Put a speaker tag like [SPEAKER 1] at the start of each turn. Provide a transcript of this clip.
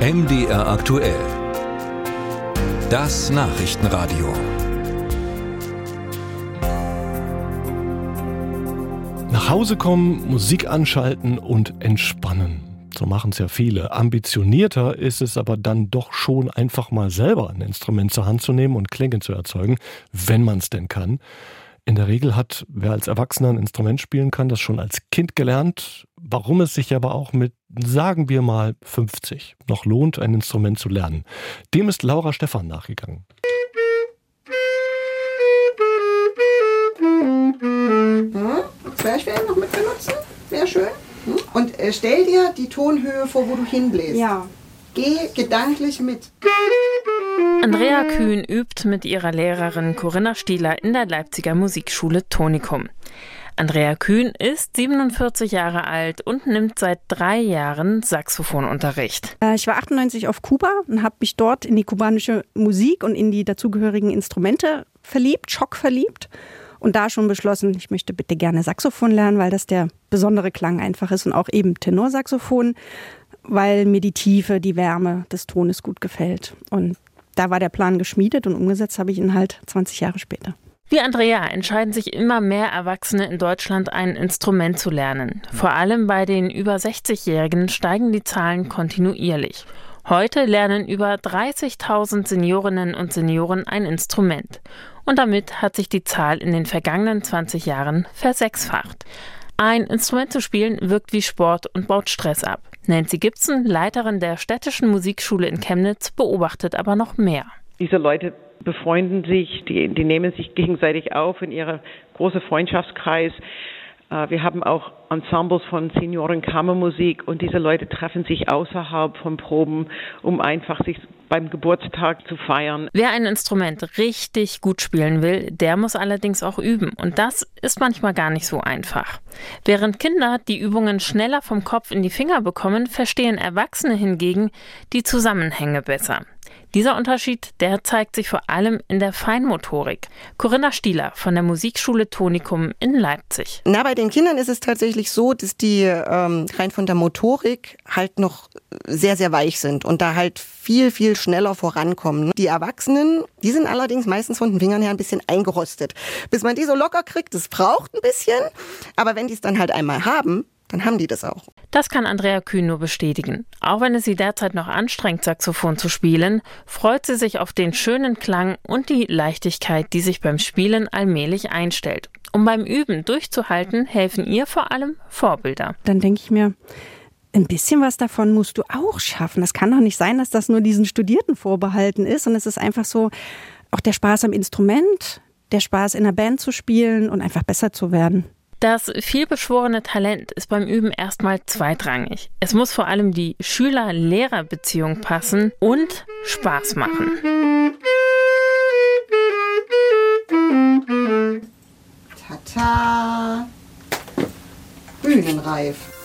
[SPEAKER 1] MDR aktuell. Das Nachrichtenradio.
[SPEAKER 2] Nach Hause kommen, Musik anschalten und entspannen. So machen es ja viele. Ambitionierter ist es aber dann doch schon einfach mal selber ein Instrument zur Hand zu nehmen und Klänge zu erzeugen, wenn man es denn kann. In der Regel hat wer als Erwachsener ein Instrument spielen kann, das schon als Kind gelernt. Warum es sich aber auch mit, sagen wir mal, 50 noch lohnt, ein Instrument zu lernen. Dem ist Laura Stephan nachgegangen.
[SPEAKER 3] Hm? Zwerchfell noch mit benutzen? Wäre schön. Hm? Und äh, stell dir die Tonhöhe vor, wo du hinbläst.
[SPEAKER 4] Ja.
[SPEAKER 3] Geh gedanklich mit.
[SPEAKER 5] Andrea Kühn übt mit ihrer Lehrerin Corinna Stieler in der Leipziger Musikschule Tonikum. Andrea Kühn ist 47 Jahre alt und nimmt seit drei Jahren Saxophonunterricht.
[SPEAKER 4] Äh, ich war 98 auf Kuba und habe mich dort in die kubanische Musik und in die dazugehörigen Instrumente verliebt, schockverliebt. Und da schon beschlossen, ich möchte bitte gerne Saxophon lernen, weil das der besondere Klang einfach ist und auch eben Tenorsaxophon, weil mir die Tiefe, die Wärme des Tones gut gefällt. Und da war der Plan geschmiedet und umgesetzt habe ich ihn halt 20 Jahre später.
[SPEAKER 5] Wie Andrea entscheiden sich immer mehr Erwachsene in Deutschland, ein Instrument zu lernen. Vor allem bei den über 60-Jährigen steigen die Zahlen kontinuierlich. Heute lernen über 30.000 Seniorinnen und Senioren ein Instrument. Und damit hat sich die Zahl in den vergangenen 20 Jahren versechsfacht. Ein Instrument zu spielen wirkt wie Sport und baut Stress ab. Nancy Gibson, Leiterin der städtischen Musikschule in Chemnitz, beobachtet aber noch mehr.
[SPEAKER 6] Diese Leute befreunden sich, die, die nehmen sich gegenseitig auf in ihre große Freundschaftskreis. Äh, wir haben auch Ensembles von Seniorenkammermusik und diese Leute treffen sich außerhalb von Proben, um einfach sich beim Geburtstag zu feiern.
[SPEAKER 5] Wer ein Instrument richtig gut spielen will, der muss allerdings auch üben. Und das ist manchmal gar nicht so einfach. Während Kinder die Übungen schneller vom Kopf in die Finger bekommen, verstehen Erwachsene hingegen die Zusammenhänge besser. Dieser Unterschied, der zeigt sich vor allem in der Feinmotorik. Corinna Stieler von der Musikschule Tonikum in Leipzig.
[SPEAKER 3] Na, bei den Kindern ist es tatsächlich so, dass die ähm, rein von der Motorik halt noch sehr, sehr weich sind und da halt viel, viel schneller vorankommen. Die Erwachsenen, die sind allerdings meistens von den Fingern her ein bisschen eingerostet. Bis man die so locker kriegt, das braucht ein bisschen. Aber wenn die es dann halt einmal haben, dann haben die das auch.
[SPEAKER 5] Das kann Andrea Kühn nur bestätigen. Auch wenn es sie derzeit noch anstrengt, Saxophon zu spielen, freut sie sich auf den schönen Klang und die Leichtigkeit, die sich beim Spielen allmählich einstellt. Um beim Üben durchzuhalten, helfen ihr vor allem Vorbilder.
[SPEAKER 4] Dann denke ich mir, ein bisschen was davon musst du auch schaffen. Das kann doch nicht sein, dass das nur diesen Studierten vorbehalten ist. Und es ist einfach so, auch der Spaß am Instrument, der Spaß in der Band zu spielen und einfach besser zu werden.
[SPEAKER 5] Das vielbeschworene Talent ist beim Üben erstmal zweitrangig. Es muss vor allem die Schüler-Lehrer-Beziehung passen und Spaß machen.
[SPEAKER 3] Tata. Bühnenreif.